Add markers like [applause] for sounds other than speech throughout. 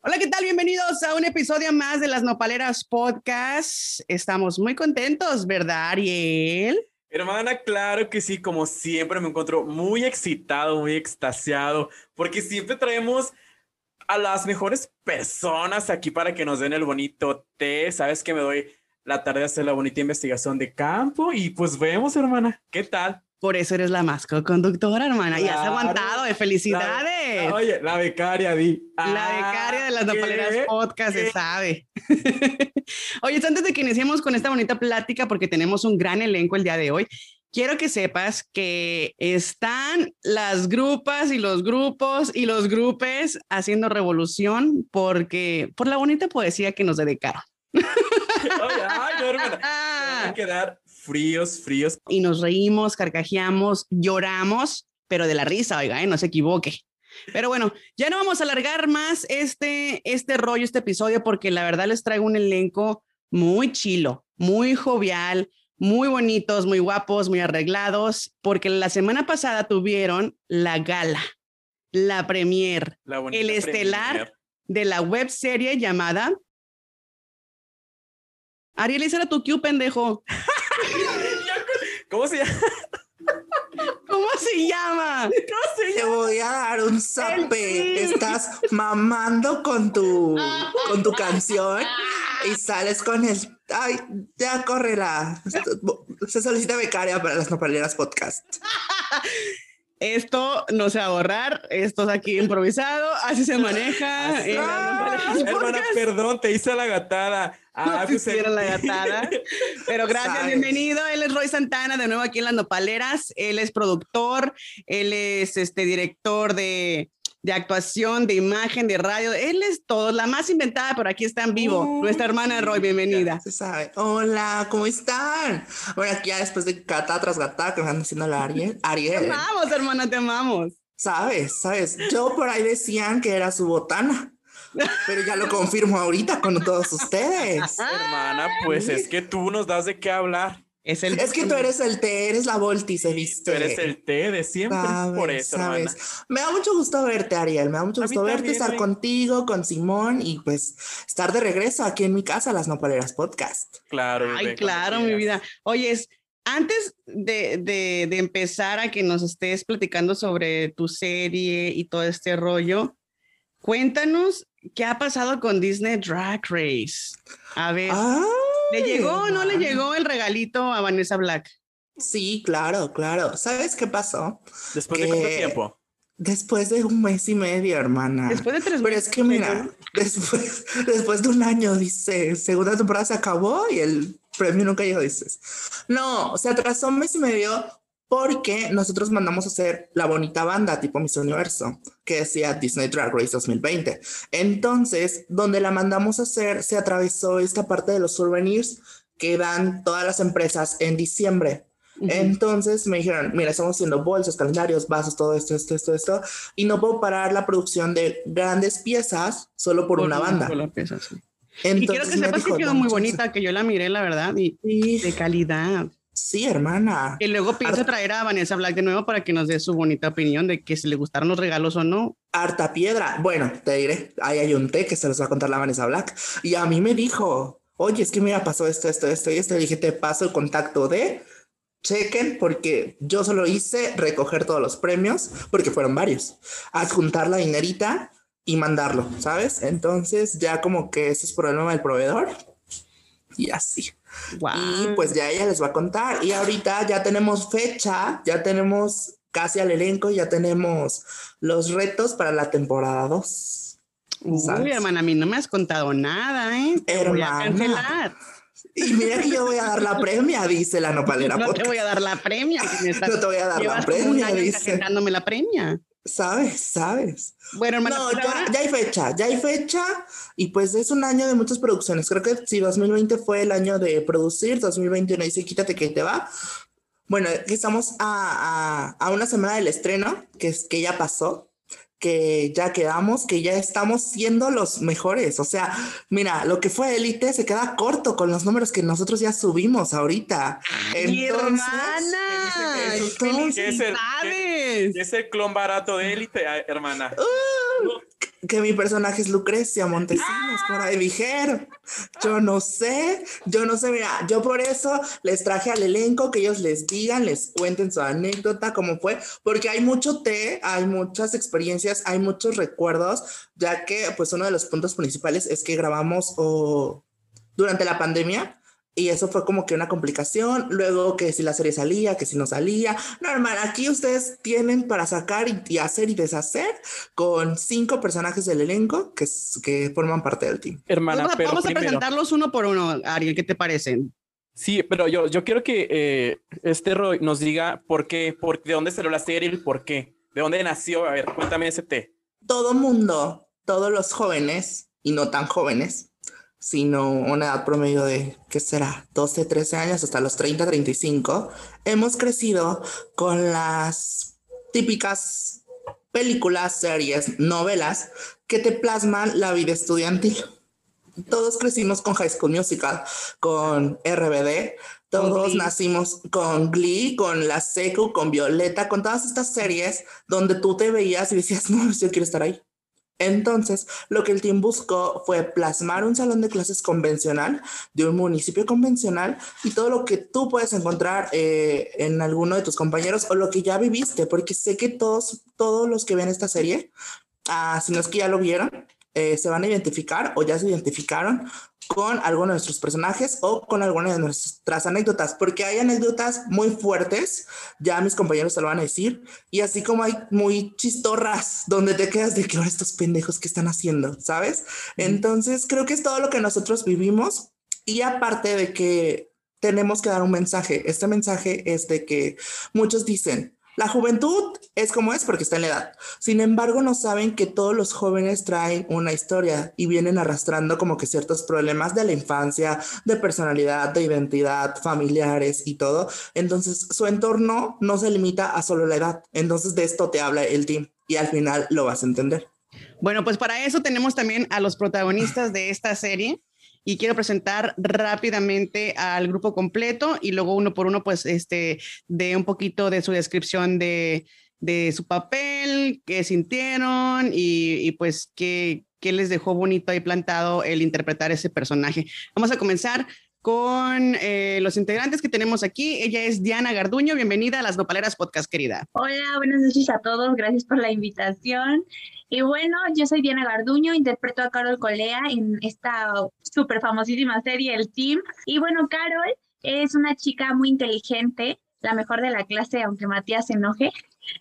Hola, ¿qué tal? Bienvenidos a un episodio más de las Nopaleras Podcast. Estamos muy contentos, ¿verdad, Ariel? Hermana, claro que sí, como siempre me encuentro muy excitado, muy extasiado, porque siempre traemos a las mejores personas aquí para que nos den el bonito té. Sabes que me doy la tarde de hacer la bonita investigación de campo y pues vemos, hermana, ¿qué tal? Por eso eres la más conductora, hermana. y has aguantado, de felicidades. oye, la becaria, di. La becaria de las ah, Nopaleras Podcast, se sabe. [laughs] oye, antes de que iniciemos con esta bonita plática, porque tenemos un gran elenco el día de hoy, quiero que sepas que están las grupas y los grupos y los grupes haciendo revolución porque por la bonita poesía que nos dedicaron. [laughs] Oye, ay, no, hermana. a [laughs] quedar fríos, fríos. Y nos reímos, carcajeamos, lloramos, pero de la risa, oiga, ¿eh? no se equivoque. Pero bueno, ya no vamos a alargar más este, este rollo, este episodio, porque la verdad les traigo un elenco muy chilo, muy jovial, muy bonitos, muy guapos, muy arreglados, porque la semana pasada tuvieron la gala, la premier, el estelar de la web serie llamada Ariel, ese era tu Q, pendejo. ¿Cómo se llama? ¿Cómo se llama? [laughs] Te voy a dar un zape. Estás mamando con tu, con tu canción y sales con el. Ay, ya corre la. Se solicita becaria para las nopaleras podcast. [laughs] Esto no a ahorrar, esto es aquí improvisado, así se maneja. hermana, perdón, te hice la gatada. Ah, no pues, la gatada. Pero gracias, bienvenido. Él es Roy Santana, de nuevo aquí en Las Nopaleras. Él es productor, él es este director de, de actuación, de imagen, de radio. Él es todo, la más inventada, pero aquí está en vivo. Nuestra hermana Roy, bienvenida. Se sabe. Hola, ¿cómo están? Bueno, aquí ya después de gata tras gata que me están haciendo la Ariel. [laughs] Ariel. Te amamos, hermana, te amamos. Sabes, sabes. Yo por ahí decían que era su botana. Pero ya lo confirmo ahorita con todos [laughs] ustedes. Hermana, pues es que tú nos das de qué hablar. Es, el... es que tú eres el té, eres la Volti, se viste. Tú eres el té de siempre, por eso, hermana. Me da mucho gusto verte, Ariel. Me da mucho gusto verte, estar contigo, con Simón y pues estar de regreso aquí en mi casa, Las Nopaleras Podcast. Claro. Ay, claro, mi vida. Oye, antes de, de, de empezar a que nos estés platicando sobre tu serie y todo este rollo, cuéntanos ¿qué ha pasado con Disney Drag Race? A ver, ¿le llegó o no le llegó el regalito a Vanessa Black? Sí, claro, claro. ¿Sabes qué pasó? ¿Después de cuánto tiempo? Después de un mes y medio, hermana. Después de tres meses. Pero es que mira, después, [laughs] después de un año, dice, segunda temporada se acabó y el premio nunca llegó, dices. No, se atrasó un mes y medio porque nosotros mandamos a hacer la bonita banda tipo Miss Universo, que decía Disney Drag Race 2020. Entonces, donde la mandamos a hacer, se atravesó esta parte de los souvenirs que dan todas las empresas en diciembre. Entonces me dijeron, mira, estamos haciendo bolsas, calendarios, vasos, todo esto, esto, esto, esto, y no puedo parar la producción de grandes piezas solo por, una banda. Entonces, y quiero que sepas que quedó muy bonita, que yo la miré, la verdad, y de calidad. Sí, hermana. Y luego pienso traer a Vanessa Black de nuevo para que nos dé su bonita opinión de que si le gustaron los regalos o no. Harta piedra. Bueno, te diré, ahí hay un té que se los va a contar la Vanessa Black. Y a mí me dijo, oye, es que mira, pasó esto, esto, esto y esto. Le dije, te paso el contacto de chequen porque yo solo hice recoger todos los premios porque fueron varios. Adjuntar la dinerita y mandarlo, ¿sabes? Entonces ya como que ese es problema del proveedor y así. Y pues ya ella les va a contar. Y ahorita ya tenemos fecha, ya tenemos casi al elenco, ya tenemos los retos para la temporada 2. Uy, hermana, a mí no me has contado nada, ¿eh? hermana. Y mira que yo voy a dar la premia, dice la nopalera. No te voy a dar la premia. no te voy a dar la premia, dice. la premia. Sabes, sabes. Bueno. No, ya, hay fecha, ya hay fecha. Y pues es un año de muchas producciones. Creo que si 2020 fue el año de producir, 2021 dice quítate que te va. Bueno, estamos a, a, a, una semana del estreno, que, es, que ya pasó. Que ya quedamos, que ya estamos siendo los mejores. O sea, mira, lo que fue élite se queda corto con los números que nosotros ya subimos ahorita. ¡Mi hermana! es es el clon barato de élite, hermana? Uh, que mi personaje es Lucrecia Montesinos, por ahí dijeron. Yo no sé, yo no sé, mira, yo por eso les traje al elenco que ellos les digan, les cuenten su anécdota, cómo fue, porque hay mucho té, hay muchas experiencias, hay muchos recuerdos, ya que pues uno de los puntos principales es que grabamos o durante la pandemia y eso fue como que una complicación. Luego que si la serie salía, que si no salía. Normal, aquí ustedes tienen para sacar y, hacer y deshacer con cinco personajes del elenco que, que forman parte del team. Hermana, vamos, pero vamos a presentarlos uno por uno, Ariel, ¿qué te parecen? Sí, pero yo, yo quiero que eh, este Roy nos diga por qué, por, de dónde salió la serie y por qué, de dónde nació. A ver, cuéntame ese té. Todo mundo, todos los jóvenes y no tan jóvenes, sino una edad promedio de, ¿qué será? 12, 13 años hasta los 30, 35, hemos crecido con las típicas películas, series, novelas que te plasman la vida estudiantil. Todos crecimos con High School Musical, con RBD, todos nacimos con Glee, con La Seco, con Violeta, con todas estas series donde tú te veías y decías, no, yo quiero estar ahí. Entonces, lo que el team buscó fue plasmar un salón de clases convencional de un municipio convencional y todo lo que tú puedes encontrar eh, en alguno de tus compañeros o lo que ya viviste, porque sé que todos, todos los que ven esta serie, ah, si no es que ya lo vieron, eh, se van a identificar o ya se identificaron con alguno de nuestros personajes o con alguna de nuestras anécdotas, porque hay anécdotas muy fuertes, ya mis compañeros se lo van a decir, y así como hay muy chistorras, donde te quedas de que estos pendejos que están haciendo, ¿sabes? Entonces creo que es todo lo que nosotros vivimos y aparte de que tenemos que dar un mensaje, este mensaje es de que muchos dicen, la juventud es como es porque está en la edad. Sin embargo, no saben que todos los jóvenes traen una historia y vienen arrastrando como que ciertos problemas de la infancia, de personalidad, de identidad, familiares y todo. Entonces, su entorno no se limita a solo la edad. Entonces, de esto te habla el team y al final lo vas a entender. Bueno, pues para eso tenemos también a los protagonistas de esta serie y quiero presentar rápidamente al grupo completo y luego uno por uno, pues, este, de un poquito de su descripción de, de su papel, qué sintieron y, y pues qué, qué les dejó bonito ahí plantado el interpretar ese personaje. Vamos a comenzar con eh, los integrantes que tenemos aquí. Ella es Diana Garduño. Bienvenida a las Nopaleras Podcast, querida. Hola, buenas noches a todos. Gracias por la invitación. Y bueno, yo soy Diana Garduño, interpreto a Carol Colea en esta súper famosísima serie El Team. Y bueno, Carol es una chica muy inteligente, la mejor de la clase, aunque Matías se enoje.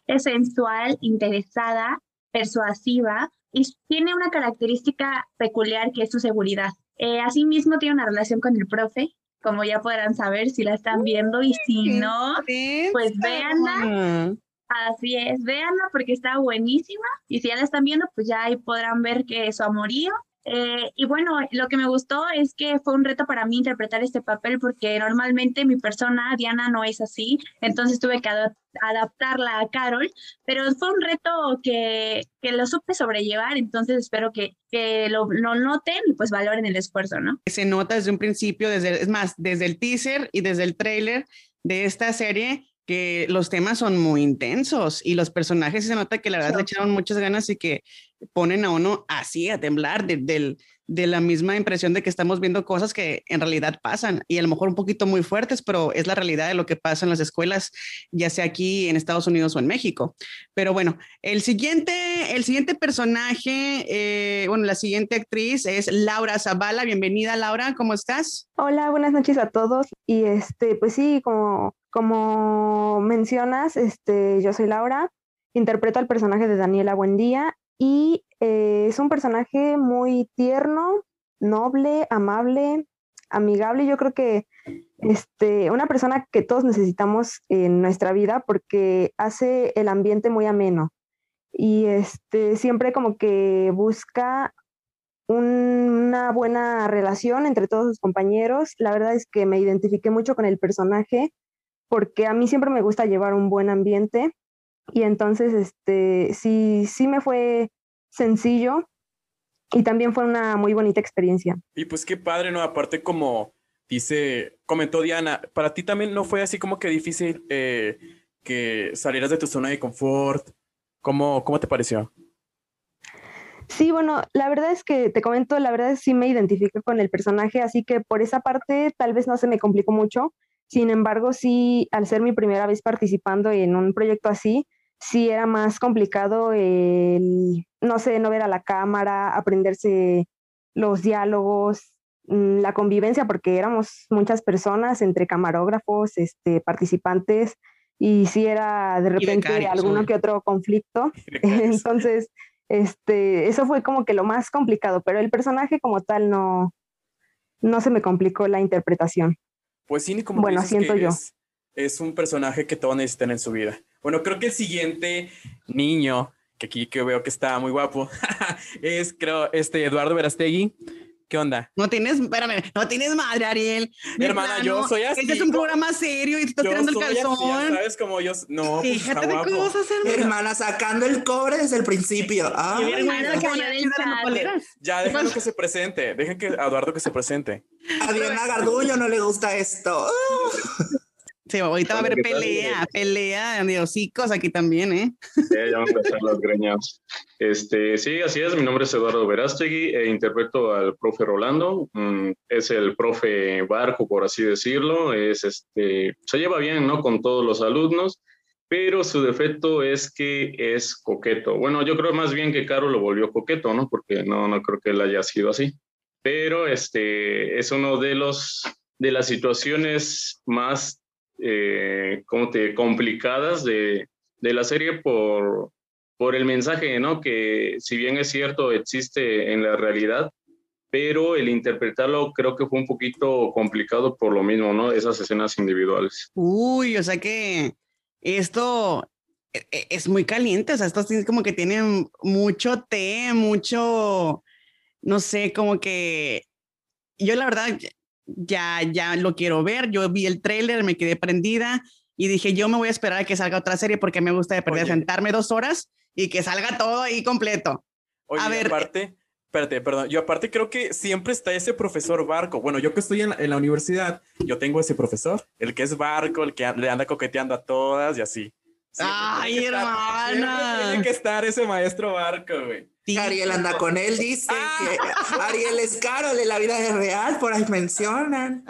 Es sensual, interesada, persuasiva y tiene una característica peculiar que es su seguridad. Eh, asimismo, tiene una relación con el profe, como ya podrán saber si la están viendo y si no, pues véanla. Así es, véanla porque está buenísima y si ya la están viendo, pues ya ahí podrán ver que su amorío. Eh, y bueno, lo que me gustó es que fue un reto para mí interpretar este papel porque normalmente mi persona, Diana, no es así, entonces tuve que adaptarla a Carol, pero fue un reto que, que lo supe sobrellevar, entonces espero que, que lo, lo, noten y pues valoren el esfuerzo, ¿no? Se nota desde un principio, desde, es más, desde el teaser y desde el trailer de esta serie, que los temas son muy intensos y los personajes se nota que la verdad le echaron muchas ganas y que ponen a uno así a temblar de, de, la misma impresión de que estamos viendo cosas que en realidad pasan y a lo mejor un poquito muy fuertes, pero es la realidad de lo que pasa en las escuelas, ya sea aquí en Estados Unidos o en México. Pero bueno, el siguiente, el siguiente personaje, eh, bueno, la siguiente actriz es Laura Zavala. Bienvenida, Laura, ¿cómo estás? Hola, buenas noches a todos. Y este, pues sí, como como mencionas, este, yo soy Laura, interpreto al personaje de Daniela Buendía y eh, es un personaje muy tierno, noble, amable, amigable. Yo creo que este, una persona que todos necesitamos en nuestra vida porque hace el ambiente muy ameno y este, siempre como que busca una buena relación entre todos sus compañeros. La verdad es que me identifiqué mucho con el personaje porque a mí siempre me gusta llevar un buen ambiente y entonces este, sí, sí me fue sencillo y también fue una muy bonita experiencia. Y pues qué padre, ¿no? Aparte como dice, comentó Diana, para ti también no fue así como que difícil eh, que salieras de tu zona de confort. ¿Cómo, cómo te pareció? Sí, bueno, la verdad es que te comento, la verdad es que sí me identifico con el personaje, así que por esa parte tal vez no se me complicó mucho. Sin embargo, sí, al ser mi primera vez participando en un proyecto así, sí era más complicado el, no sé, no ver a la cámara, aprenderse los diálogos, mm, la convivencia, porque éramos muchas personas entre camarógrafos, este, participantes, y sí era de repente alguno que otro conflicto. [laughs] Entonces, este, eso fue como que lo más complicado, pero el personaje como tal no, no se me complicó la interpretación. Pues sí, como bueno, siento yo. Es, un personaje que todos necesitan en su vida. Bueno, creo que el siguiente niño, que aquí que veo que está muy guapo, [laughs] es creo este Eduardo Verastegui. ¿Qué onda? No tienes, espérame, no tienes madre, Ariel. Mi hermana, yo soy así. Este es un programa serio y te estás tirando el calzón. Así, ¿Sabes cómo yo? No, pues, Fíjate de cosas, hermana. hermana. sacando el cobre desde el principio. Ah, hermana, que ya, déjalo que se presente. Dejen que Eduardo que se presente. A Diana Garduño no le gusta esto. [laughs] Sí, ahorita va a haber pelea, pelea de hocicos aquí también, ¿eh? Sí, ya van a empezar las greñas. Este, sí, así es. Mi nombre es Eduardo Verástegui e interpreto al profe Rolando. Mm, es el profe barco, por así decirlo. Es este, se lleva bien, ¿no? Con todos los alumnos, pero su defecto es que es coqueto. Bueno, yo creo más bien que Caro lo volvió coqueto, ¿no? Porque no, no creo que él haya sido así. Pero este, es uno de los de las situaciones más eh, te, complicadas de, de, la serie por, por el mensaje, ¿no? Que si bien es cierto, existe en la realidad, pero el interpretarlo creo que fue un poquito complicado por lo mismo, ¿no? Esas escenas individuales. Uy, o sea que esto e, e, es muy caliente, o sea, esto es como que tienen mucho té, mucho, no sé, como que yo la verdad ya, ya lo quiero ver. Yo vi el tráiler, me quedé prendida y dije, yo me voy a esperar a que salga otra serie porque me gusta de perder, sentarme dos horas y que salga todo ahí completo. Oye, a ver, aparte, espérate, perdón, yo aparte creo que siempre está ese profesor Barco. Bueno, yo que estoy en la, en la universidad, yo tengo ese profesor, el que es Barco, el que le anda coqueteando a todas y así. Ay, hermana. tiene que estar ese maestro Barco, güey. Ariel anda con él, dice ah. que Ariel es caro de la vida real, por ahí mencionan.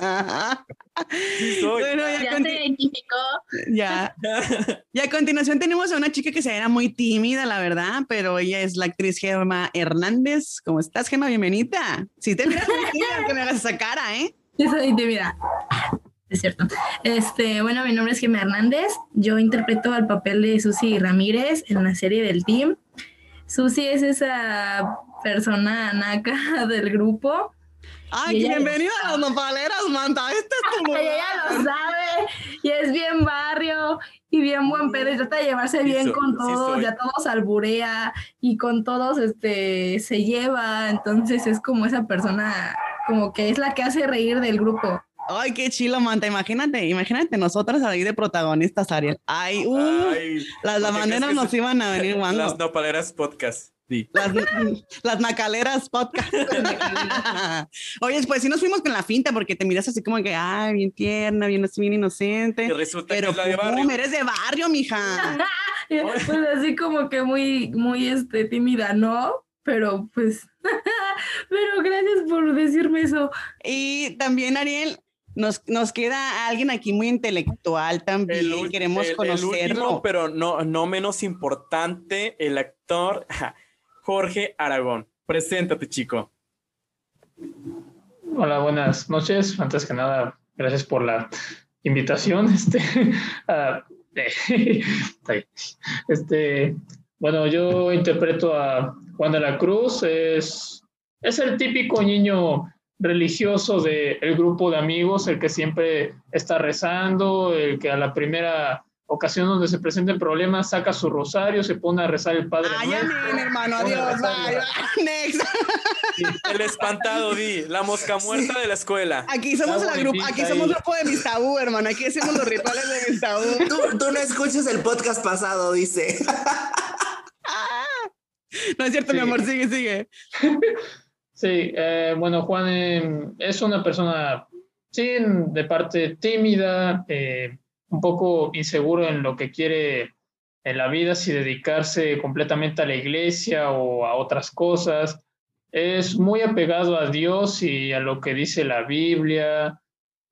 Bueno, ya, se identificó. Ya. Y a continuación tenemos a una chica que se era muy tímida, la verdad, pero ella es la actriz Gemma Hernández. ¿Cómo estás, Gemma? Bienvenida. Si te miras muy tímida, que me hagas esa cara, ¿eh? Yo soy tímida. Es cierto. Este, bueno, mi nombre es Gemma Hernández. Yo interpreto al papel de Susi Ramírez en la serie del Team. Susi es esa persona naca [laughs] del grupo. Ay, bienvenida a las nopaleras, Manta. Este es tu [laughs] Ella lo sabe. Y es bien barrio y bien buen pedo. Y trata de llevarse bien con todos, ya todos alburea y con todos este se lleva, entonces es como esa persona como que es la que hace reír del grupo. Ay, qué chilo, Manta. Imagínate, imagínate nosotras ahí de protagonistas, Ariel. Ay, uh, las lavanderas nos iban a venir guango. Las nopaleras podcast. Sí. Las, las macaleras podcast. [laughs] Oye, pues sí nos fuimos con la finta porque te miras así como que, ay, bien tierna, bien, bien inocente. pero es la de barrio. eres de barrio, mija. [laughs] pues así como que muy, muy este, tímida, ¿no? Pero pues, [laughs] pero gracias por decirme eso. Y también, Ariel, nos, nos queda alguien aquí muy intelectual también. Queremos conocerlo. pero no, no menos importante, el actor Jorge Aragón. Preséntate, chico. Hola, buenas noches. Antes que nada, gracias por la invitación. [laughs] Este, uh, [laughs] [laughs] este, bueno, yo interpreto a Juan de la Cruz. Es, es el típico niño religioso del el grupo de amigos, el que siempre está rezando, el que a la primera ocasión donde se presenten problemas, saca su rosario, se pone a rezar el Padre Ay, amén, hermano, adiós, bye, bye, next. El espantado, di, la mosca muerta de la escuela. Aquí somos la grupo, aquí somos ahí. grupo de mis tabú, hermano. Aquí hacemos los rituales de mis tabú. [laughs] Tú, tú no escuchas el podcast pasado, dice. [laughs] No es cierto, mi Sí. amor, sigue, sigue. [laughs] Sí, eh, bueno, Juan eh, es una persona, sí, de parte tímida, eh, un poco inseguro en lo que quiere en la vida, si dedicarse completamente a la iglesia o a otras cosas. Es muy apegado a Dios y a lo que dice la Biblia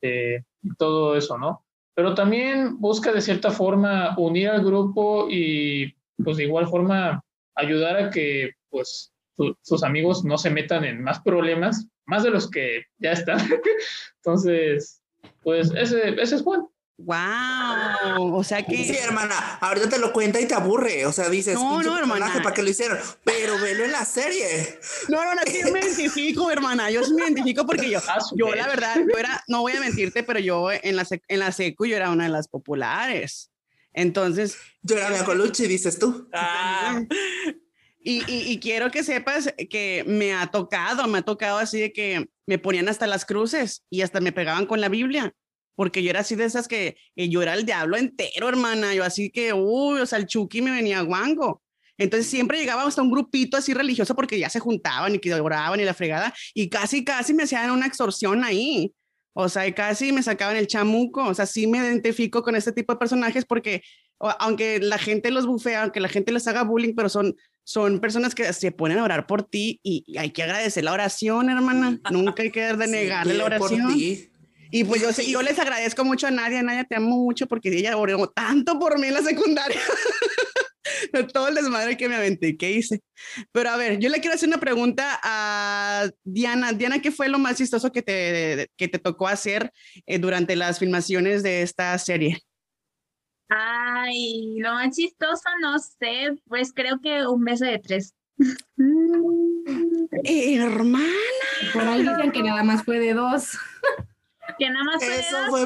eh, y todo eso, ¿no? Pero también busca de cierta forma unir al grupo y pues de igual forma ayudar a que pues su- sus amigos no se metan en más problemas, más de los que ya están. [laughs] Entonces, pues ese, ese es Juan. Wow. O sea que. Sí, hermana, ahorita te lo cuenta y te aburre. O sea, dices, No, "Pinche no, hermana. ¿para qué lo hicieron? Pero velo en la serie. No, no, no, es que yo me [laughs] identifico, hermana. Yo me identifico porque yo, A su yo la verdad, yo era, no voy a mentirte, pero yo en la, en la secu yo era una de las populares. Entonces, Yo era mi Colucci, dices tú. Ah, y, quiero que sepas que me ha tocado, me ha tocado así de que me ponían hasta las cruces y hasta me pegaban con la Biblia. Porque yo era así de esas que, yo era el diablo entero, hermana. Yo así que, uy, o sea, el Chucky me venía guango. Entonces siempre llegaba hasta un grupito así religioso porque ya se juntaban y que oraban y la fregada y casi, casi me hacían una extorsión ahí. O sea, casi me sacaban el chamuco. O sea, sí me identifico con este tipo de personajes porque aunque la gente los bufea, aunque la gente les haga bullying, pero son, son personas que se ponen a orar por ti y, hay que agradecer la oración, hermana. [laughs] Nunca hay que dar de negarle Sí, la por oración. ti. Y pues yo, yo les agradezco mucho a Nadia, Nadia, te amo mucho porque ella oró tanto por mí en la secundaria. [laughs] [laughs] De todo el desmadre que me aventé, ¿qué hice? Pero a ver, yo le quiero hacer una pregunta a Diana. Diana, ¿qué fue lo más chistoso que te, que te tocó hacer eh, durante las filmaciones de esta serie? Ay, lo más chistoso, no sé, pues creo que un beso de tres. [laughs] Hermana. Por ahí dicen que nada más fue de dos. [laughs] Que nada más fue de Eso, fue,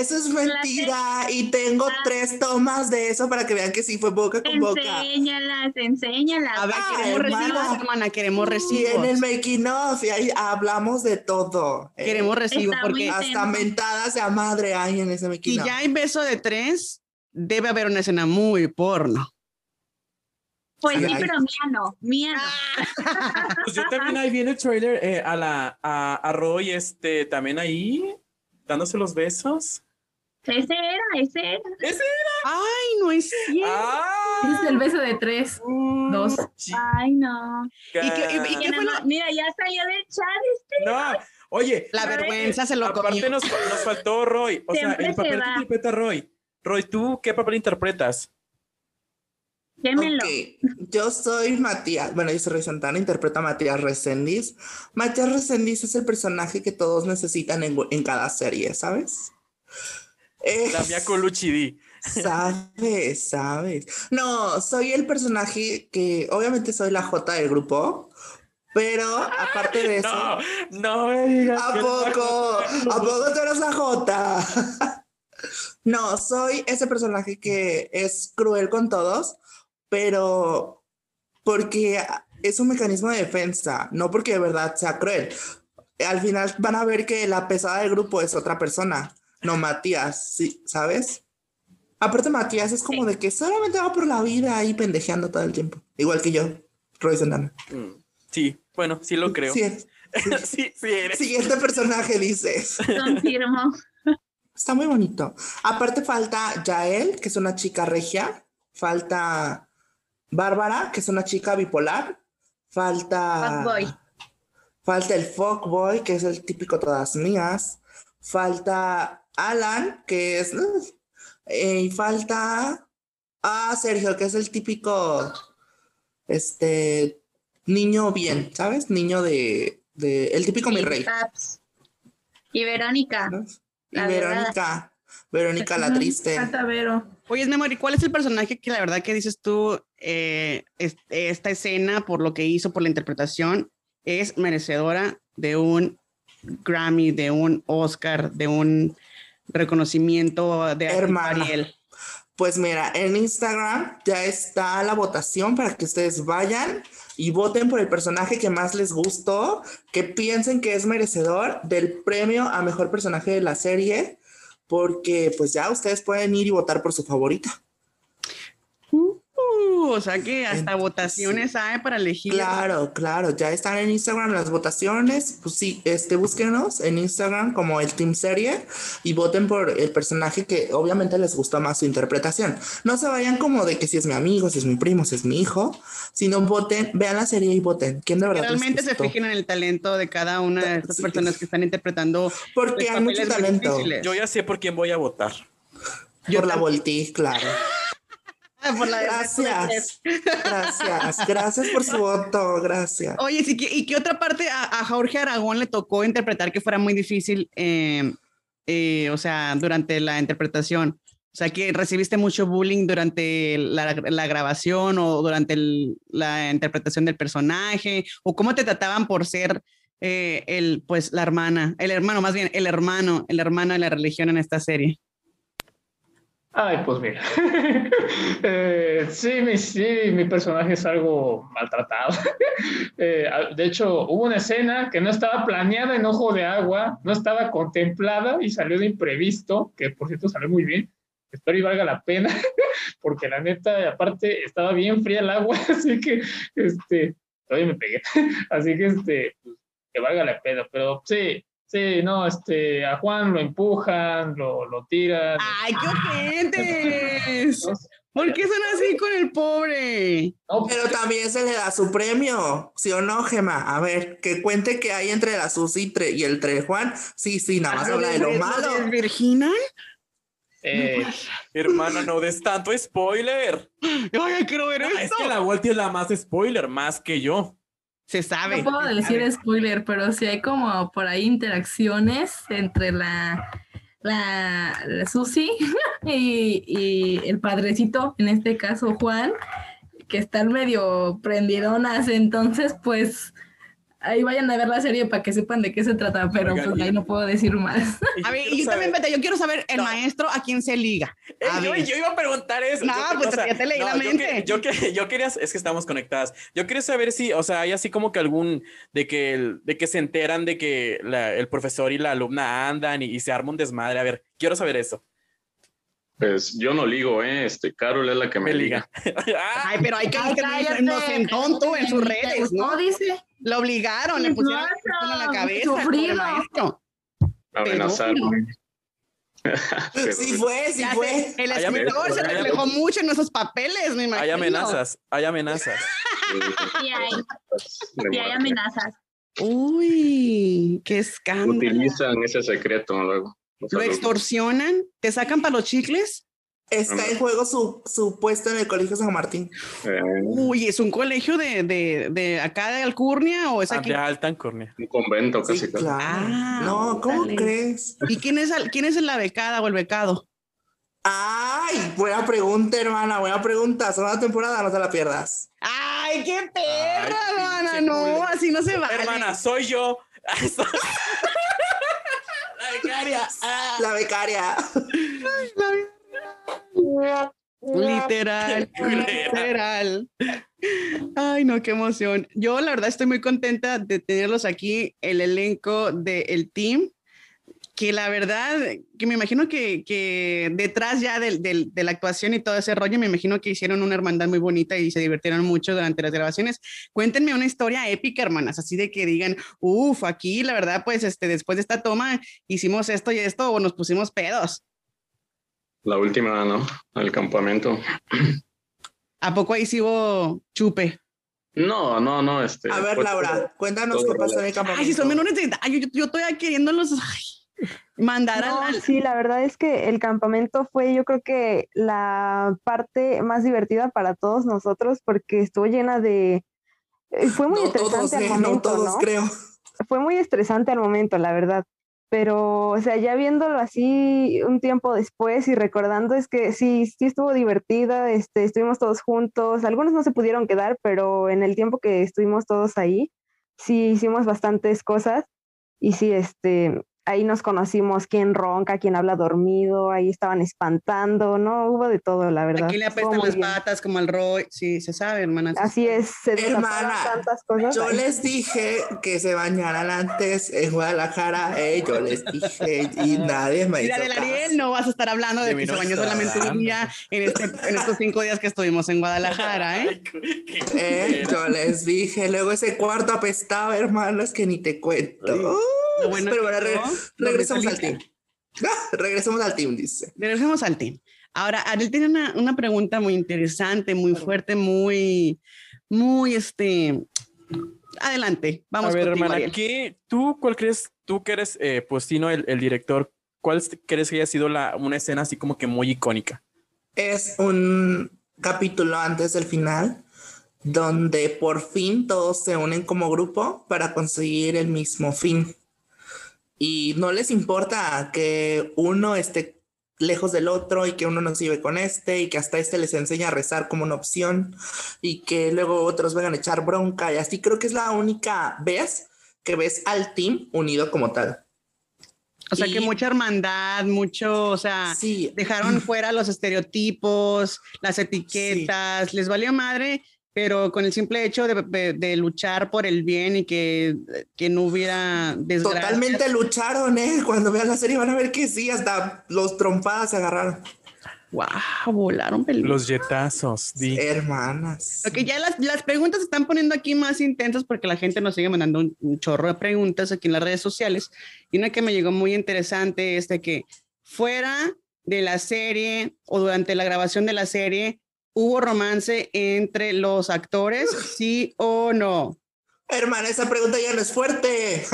eso es mentira. Y tengo Ah. tres tomas de eso para que vean que sí fue boca con boca. enséñalas, enséñalas. A ver, Ay, queremos hermana. recibos, hermana, queremos Y recibos. en el making of, y ahí hablamos de todo. Eh, Queremos recibos Está porque hasta mentadas de a madre hay en ese making si of. ya hay beso de tres, debe haber una escena muy porno. Pues sí, pero mía no, mía no. pues yo también ahí vi en el trailer eh, a la a, a Roy, este, también ahí dándose los besos. Ese era, ese era. Ese. Ay, no es cierto. Ah, Es el beso de tres. Dos. Ay, no. ¿Y qué- y- y Que qué nada fue lo- Mira, ya salió del chat. este. No, oye, La vergüenza se lo aparte comió. nos, nos faltó Roy. O Siempre sea, el se papel que interpreta Roy. Roy, ¿tú qué papel interpretas? Démelo. Ok, yo soy Matías, bueno, yo soy Santana, interpreto a Matías Resendiz. Matías Resendiz es el personaje que todos necesitan en, en cada serie, ¿sabes? Es- La mía Colucci. Sabes, sabes. No, soy el personaje que obviamente soy la J del grupo, pero aparte de [laughs] eso, No, no me digas. ¿a poco? ¿A poco tú eres la J? [laughs] No, soy ese personaje que es cruel con todos, pero porque es un mecanismo de defensa, no porque de verdad sea cruel. Al final van a ver que la pesada del grupo es otra persona, no Matías, ¿sí? ¿sabes? Aparte Matías es como de que solamente va por la vida ahí pendejeando todo el tiempo, igual que yo, Roy Santana. Mm, Sí, bueno, sí lo creo. Sí, [laughs] es- sí, sí eres. Siguiente personaje dices. Confirmo. Está muy bonito. Aparte falta Yael, que es una chica regia. Falta Bárbara, que es una chica bipolar. Falta... Fuckboy. Falta el fuckboy, que es el típico todas mías. Falta Alan, que es... eh, y falta... Ah, Sergio, que es el típico... Este... Niño bien, ¿sabes? Niño de... de el típico mi Y rey. Paps. Y Verónica. ¿no? Y La verdad. Verónica. Verónica la triste. Falta Vero. Oye, Memory, ¿cuál es el personaje que la verdad que dices tú, eh, es- esta escena, por lo que hizo, por la interpretación, es merecedora de un Grammy, de un Oscar, de un reconocimiento de Hermana. Ariel? Pues mira, en Instagram ya está la votación para que ustedes vayan y voten por el personaje que más les gustó, que piensen que es merecedor del premio a mejor personaje de la serie, porque pues ya ustedes pueden ir y votar por su favorita. Uh, o sea que hasta votaciones hay para elegir. Claro, claro, ya están en Instagram las votaciones. Pues sí, este, búsquenos en Instagram como el Team Serie y voten por el personaje que obviamente les gustó más su interpretación. No se vayan como de que si es mi amigo, si es mi primo, si es mi hijo, sino voten, vean la serie y voten. ¿Quién de verdad? Realmente se fijen en el talento de cada una de estas personas que están interpretando. Porque hay mucho talento. Yo ya sé por quién voy a votar. Por la Volti, claro. Ah, gracias. Gracias. Gracias por su voto. Gracias. Oye, ¿y qué otra parte a, Jorge Aragón le tocó interpretar que fuera muy difícil? Eh, eh, o sea, durante la interpretación. O sea, que recibiste mucho bullying durante la, grabación o durante la interpretación del personaje, o cómo te trataban por ser eh, el, pues, la hermana, el hermano, más bien, el hermano, el hermano de la religión en esta serie. Ay, pues mira. [laughs] Eh, sí, mi, sí, mi personaje es algo maltratado. [laughs] Eh, de hecho, hubo una escena que no estaba planeada en Ojo de Agua, no estaba contemplada y salió de imprevisto, que por cierto salió muy bien. Espero y valga la pena, [laughs] porque la neta, aparte, estaba bien fría el agua, así que, este, todavía me pegué. Así que, este, pues, que valga la pena. Pero sí, Sí, no, este, a Juan lo empujan, lo, lo tiran. ¡Ay, qué gente! [laughs] ¿Por qué son así con el pobre? pero también se le da su premio, ¿sí o no, Gema? A ver, que cuente que hay entre la Susi y el Tre Juan. Sí, sí, nada más habla de lo malo. ¿Es virginal? Eh, hermana, no des tanto spoiler. Ay, quiero ver Es que la Volti es la más spoiler, más que yo. Se sabe. No puedo decir spoiler, pero sí hay como por ahí interacciones entre la, la, la Susi [laughs] y, y, el padrecito, en este caso Juan, que están medio prendidonas. Entonces, pues ahí vayan a ver la serie para que sepan de qué se trata, pero pues ahí no puedo decir más. [laughs] A ver, y yo también, yo quiero saber el maestro a quién se liga. yo, iba a preguntar eso. No, pues ya te leí la mente. Yo, yo, quería, es que estamos conectadas. Yo quería saber si, o sea, hay así como que algún, de que, de que se enteran de que el profesor y la alumna andan y, se arma un desmadre. A ver, quiero saber eso. Pues yo no ligo, ¿eh? Este, Carol es la que me, liga. [laughs] Ay, pero hay que que no se tonto en sus redes, ¿no? dice. Lo obligaron, le pusieron en la cabeza. Sufrido. Amenazarme. [laughs] sí fue, sí fue. El escritor se reflejó mucho en esos papeles, me imagino. Hay amenazas, hay amenazas. Sí hay, sí hay amenazas. Uy, qué escándalo. Utilizan ese secreto luego. ¿Lo extorsionan? ¿Te sacan para los chicles? Está en juego su, su, puesto en el Colegio San Martín. Eh. Uy, ¿es un colegio de, de, de acá de Alcurnia o es aquí? de Alta Alcurnia. Un convento casi. Sí, claro. Ah, no, ¿cómo crees? ¿Y quién es, quién es la becada o el becado? Ay, buena pregunta, hermana, buena pregunta. Segunda temporada, no te la pierdas. Ay, qué perra, hermana. No, así no se va. Hermana, soy yo. [laughs] la becaria. [laughs] La becaria. Ay, la becaria. Literal, [laughs] literal. Ay, no, qué emoción. Yo la verdad estoy muy contenta de tenerlos aquí, el elenco del team, que la verdad, que me imagino que, que detrás ya de, de, la actuación y todo ese rollo, me imagino que hicieron una hermandad muy bonita y se divirtieron mucho durante las grabaciones. Cuéntenme una historia épica, hermanas, así de que digan, uff, aquí la verdad, pues este, después de esta toma hicimos esto y esto o nos pusimos pedos. La última, ¿no? El campamento. [clears throat] ¿A poco ahí sí hubo chupe? No, no, no. Este, a ver, Laura, cuéntanos qué pasó en el campamento. Ay, si son menores de edad, yo, yo, estoy queriéndolos mandar a Sí, la verdad es que el campamento fue, yo creo que la parte más divertida para todos nosotros porque estuvo llena de. Eh, fue muy estresante al momento. No todos, creo. Fue muy estresante al momento, la verdad pero, o sea, ya viéndolo así un tiempo después y recordando es que sí, sí estuvo divertida, este, estuvimos todos juntos, algunos no se pudieron quedar, pero en el tiempo que estuvimos todos ahí, sí hicimos bastantes cosas y sí, este, ahí nos conocimos quién ronca, quién habla dormido, ahí estaban espantando, ¿no? Hubo de todo, la verdad. Aquí le apestan las patas como el Roy, sí, se sabe, hermana. Así es, se hermana, tantas cosas. Yo les dije que se bañaran antes en Guadalajara, eh, yo les dije y [laughs] nadie me Mira, del Ariel no vas a estar hablando de, que se bañó solamente un día en, este, en estos cinco días que estuvimos en Guadalajara, ¿eh? eh yo les dije, luego ese cuarto apestaba, hermanos, que ni te cuento. Pero bueno, regresamos al team. regresemos al team, dice. Regresemos al team. Ahora, Ariel tiene una, una pregunta muy interesante, muy fuerte, muy, muy, este, adelante, vamos. A ver, hermana, ¿qué, ¿tú cuál crees, tú que eres, eh, pues, el, el director, cuál crees que haya sido la, una escena así como que muy icónica? Es un capítulo antes del final, donde por fin todos se unen como grupo para conseguir el mismo fin y no les importa que uno esté lejos del otro y que uno no se lleve con este y que hasta este les enseña a rezar como una opción y que luego otros vengan a echar bronca y así creo que es la única vez que ves al team unido como tal. O sea, que mucha hermandad, mucho, o sea, sí. dejaron [clears throat] fuera los estereotipos, las etiquetas, les valió madre pero con el simple hecho de, luchar por el bien y que, que no hubiera desgracia. Totalmente lucharon, ¿eh? Cuando vean la serie van a ver que sí, hasta los trompadas se agarraron. Wow, volaron peligros. Los yetazos, di. Hermanas. Ok, ya las, las, preguntas se están poniendo aquí más intensas porque la gente nos sigue mandando un, chorro de preguntas aquí en las redes sociales. Y una que me llegó muy interesante es de que fuera de la serie o durante la grabación de la serie, ¿Hubo romance entre los actores, sí o no? Hermana, esa pregunta ya no es fuerte.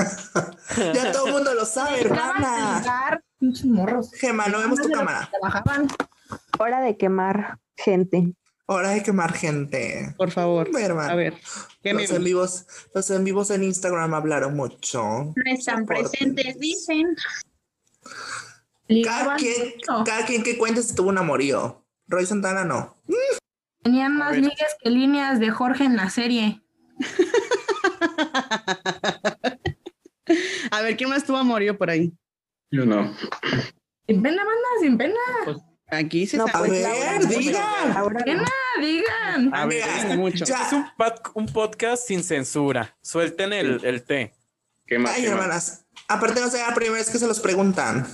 ya todo el mundo lo sabe, hermana. Gema, no vemos tu cámara. Hora de quemar gente. Hora de quemar gente. Por favor. A ver. Los en, vivos, los en vivos en Instagram hablaron mucho. No están presentes, dicen. Cada quien, cada quien que cuente si tuvo un amorío. Roy Santana no. Tenían más ligas que líneas de Jorge en la serie. [laughs] a ver, ¿quién más tuvo amorío por ahí? Yo no. Sin pena, banda, sin pena. Pues, aquí se no, A ver, digan. digan. A ver, mucho. Es un, un, podcast sin censura. Suelten el, el té. ¿Qué más? Ay, hermanas. Aparte, no sé, la primera vez que se los preguntan.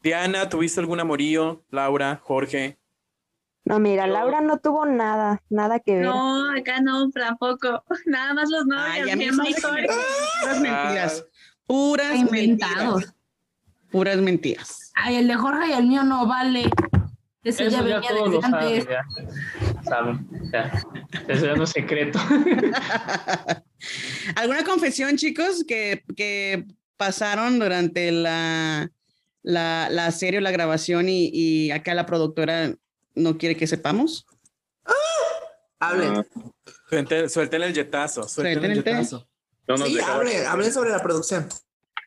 Diana, ¿tuviste algún amorío? Laura, Jorge. No, mira, Laura no tuvo nada, nada que ver. No, acá no, tampoco. [laughs] Nada más los novios. Ay, puras mentiras. Puras mentiras. Puras mentiras. Ay, el de Jorge y el mío no vale. Ese ya venía desde antes. Saben, ya. Eso ya no es secreto. [laughs] ¿Alguna confesión, chicos, que, que pasaron durante la la, la serie o la grabación y, y, acá la productora no quiere que sepamos? ¡Ah! Hablen. Suelten, el yetazo. Suelten, el yetazo. sí, hablen, hablen sobre la producción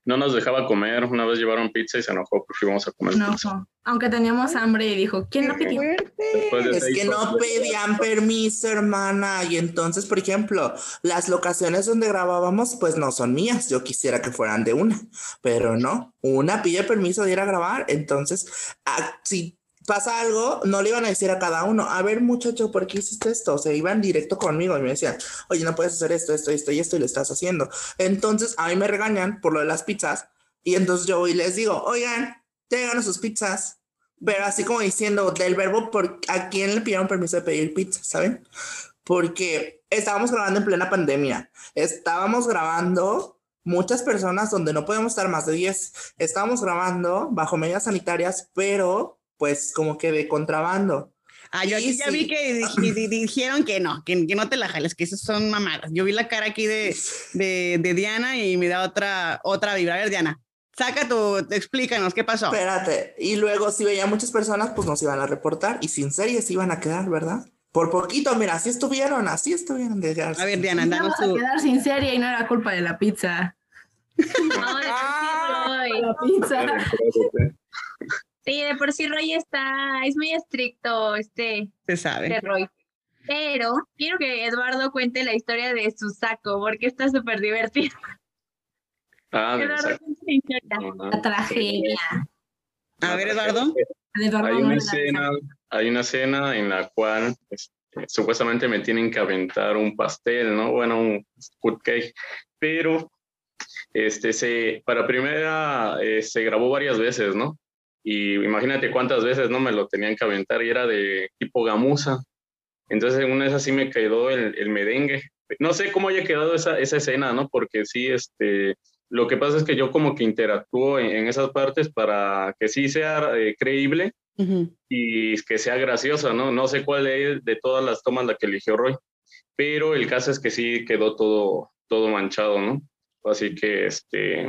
no nos dejaba comer. Una vez llevaron pizza y se enojó porque íbamos a comer no, Aunque teníamos hambre y dijo, ¿quién no pidió? Es que no pedían permiso, hermana. Y entonces, por ejemplo, las locaciones donde grabábamos, pues no son mías. Yo quisiera que fueran de una, pero no. Una pide permiso de ir a grabar. Entonces, ah, si pasa algo, no le iban a decir a cada uno, a ver muchacho, ¿por qué hiciste esto? O sea, iban directo conmigo y me decían, oye, no puedes hacer esto, esto, esto y esto y lo estás haciendo. Entonces, a mí me regañan por lo de las pizzas y entonces yo voy y les digo, oigan, tengan sus pizzas. Pero así como diciendo del verbo, por, ¿a quién le pidieron permiso de pedir pizza? ¿Saben? Porque estábamos grabando en plena pandemia. Estábamos grabando muchas personas donde no podemos estar más de 10. Estábamos grabando bajo medidas sanitarias, pero pues como que de contrabando. Ah, yo aquí ya vi que dijeron que no, que, no te la jales, que esas son mamadas. Yo vi la cara aquí de, [laughs] de, Diana y me da otra, otra vibra. A ver, Diana, saca tu, explícanos qué pasó. Espérate, y luego si veía muchas personas, pues nos iban a reportar y sin series iban a quedar, ¿verdad? Por poquito, mira, así estuvieron, así estuvieron. De a ver, Diana, danos tu... a quedar sin serie y no era culpa de la pizza. [laughs] No, la [laughs] pizza. Sí, de por sí Roy está, es muy estricto este, Se sabe. Este Roy. Pero quiero que Eduardo cuente la historia de su saco, porque está súper divertido. Ah, Eduardo, la tragedia. A ver, Eduardo. Hay una escena, hay una escena en la cual este, supuestamente me tienen que aventar un pastel, ¿no? Bueno, un food cake, pero este se para primera eh, se grabó varias veces, ¿no? Y imagínate cuántas veces no me lo tenían que aventar y era de tipo gamuza. Entonces en una de esas sí me quedó el, el merengue. No sé cómo haya quedado esa, esa escena, ¿no? Porque sí, este, lo que pasa es que yo como que interactúo en, en esas partes para que sí sea eh, creíble Ujú. y que sea graciosa, ¿no? No sé cuál es de todas las tomas la que eligió Roy, pero el caso es que sí quedó todo, todo manchado, ¿no? Así que este,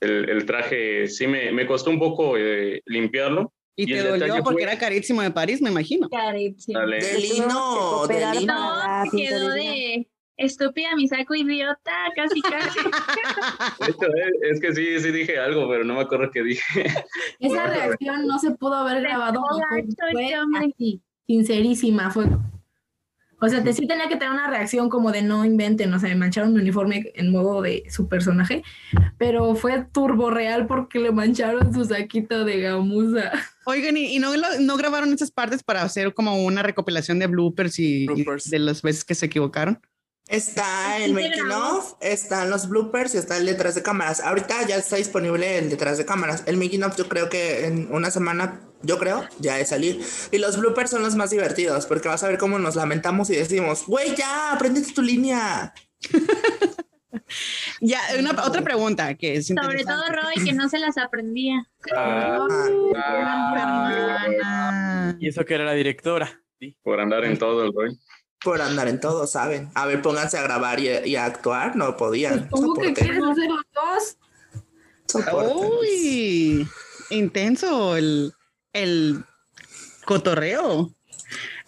el, el traje sí me, me costó un poco eh, limpiarlo. Y Y te dolió porque fue- era carísimo de París, me imagino. Carísimo. Dale. De lino, de lino. No, quedó de estúpida, mi saco idiota, casi casi. [laughs] De hecho, es, es que sí, sí dije algo, pero no me acuerdo qué dije. [laughs] Esa reacción no se pudo haber grabado Fue sincerísima. Fue. O sea, te sí tenía que tener una reacción como de no inventen, o sea, me mancharon mi uniforme en modo de su personaje, pero fue turbo real porque le mancharon su saquito de gamuza. Oigan, ¿y, y no, lo- no grabaron esas partes para hacer como una recopilación de bloopers y, y Bloopers. de las veces que se equivocaron? Está el making of, están los bloopers y está el detrás de cámaras. Ahorita ya está disponible el detrás de cámaras. El making of yo creo que en una semana, yo creo, ya de salir. Y los bloopers son los más divertidos porque vas a ver cómo nos lamentamos y decimos, güey, ya, apréndete tu línea. [laughs] Ya, una, otra pregunta que es Sobre todo. Roy, que no se las aprendía. Ah, Ah, Hermana. y eso que era la directora. Sí. Por andar en todo el Roy. Por andar en todo, ¿saben? A ver, pónganse a grabar y, y a actuar. No podían. ¿Cómo que quieres hacer los dos? soporten. Uy, intenso el, el cotorreo.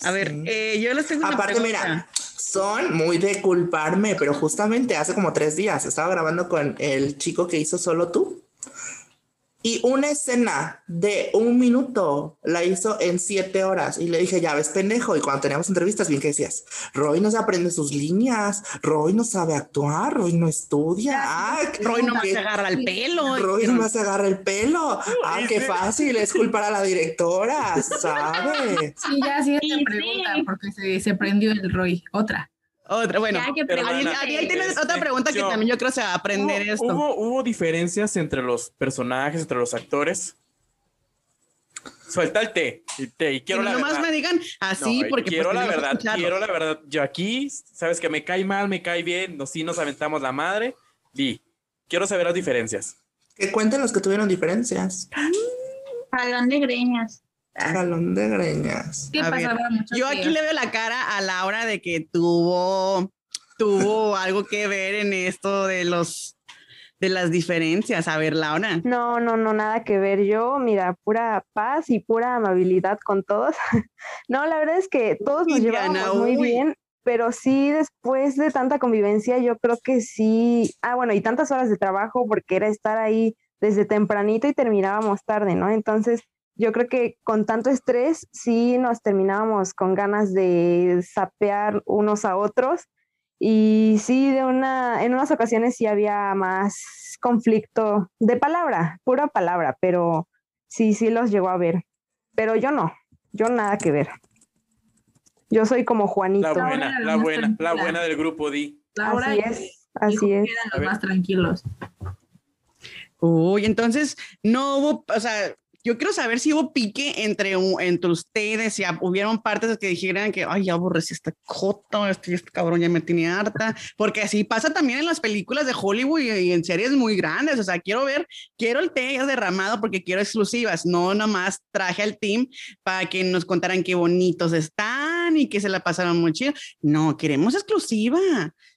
A ver, eh, yo les tengo una Aparte, pregunta. mira, son muy de culparme, pero justamente hace como tres días estaba grabando con el chico que hizo solo tú. Y una escena de un minuto la hizo en siete horas. Y le dije, ya ves, pendejo. Y cuando teníamos entrevistas, bien que decías, Roy no se aprende sus líneas, Roy no sabe actuar, Roy no estudia. Ah, Roy nomás que- se agarra el pelo. Roy nomás se agarra el pelo. Ah, qué fácil, es culpar a la directora, ¿sabe? Sí, ya sí Sí, te sí. pregunta porque se, se prendió el Roy. Otra. Otra, bueno. Ariel, tiene Este, otra pregunta que yo- también yo creo se va a aprender ¿Hubo, esto. Hubo, hubo diferencias entre los personajes, entre los actores. Suelta el té. Y, té, y quiero que la nomás verdad. me digan así, No, porque quiero pues, la tenemos que verdad, quiero la verdad. Yo aquí, sabes que me cae mal, me cae bien, no, sí nos aventamos la madre. Di, quiero saber las diferencias. Que cuenten los que tuvieron diferencias. Jalón de greñas. Jalón de greñas. ¿Qué pasaba mucho? Yo aquí le veo la cara a Laura de que tuvo, tuvo [laughs] algo que ver en esto de los de las diferencias. A ver, Laura. No, no, no, nada que ver. Yo, mira, pura paz y pura amabilidad con todos. [laughs] No, la verdad es que todos nos Diana, muy uy. bien, pero sí después de tanta convivencia, yo creo que sí. Ah, bueno, y tantas horas de trabajo porque era estar ahí desde tempranito y terminábamos tarde, ¿no? Entonces, yo creo que con tanto estrés sí nos terminábamos con ganas de sapear unos a otros. Y sí, de una, en unas ocasiones sí había más conflicto de palabra, pura palabra, pero sí, sí los llegó a ver. Pero yo no, yo nada que ver. Yo soy como Juanito. La buena, la buena, la buena del grupo, Di. Laura así es, así es. eran A los más tranquilos. Uy, entonces no hubo, o sea, yo quiero saber si hubo pique entre, entre ustedes, si hubieron partes que dijeran que, ay, ya aborrecí esta cota, este, este cabrón ya me tiene harta, porque así pasa también en las películas de Hollywood y, y en series muy grandes, o sea, quiero ver, quiero el té derramado porque quiero exclusivas, no nomás traje al team para que nos contaran qué bonitos están y que se la pasaron muy chido, no, queremos exclusiva.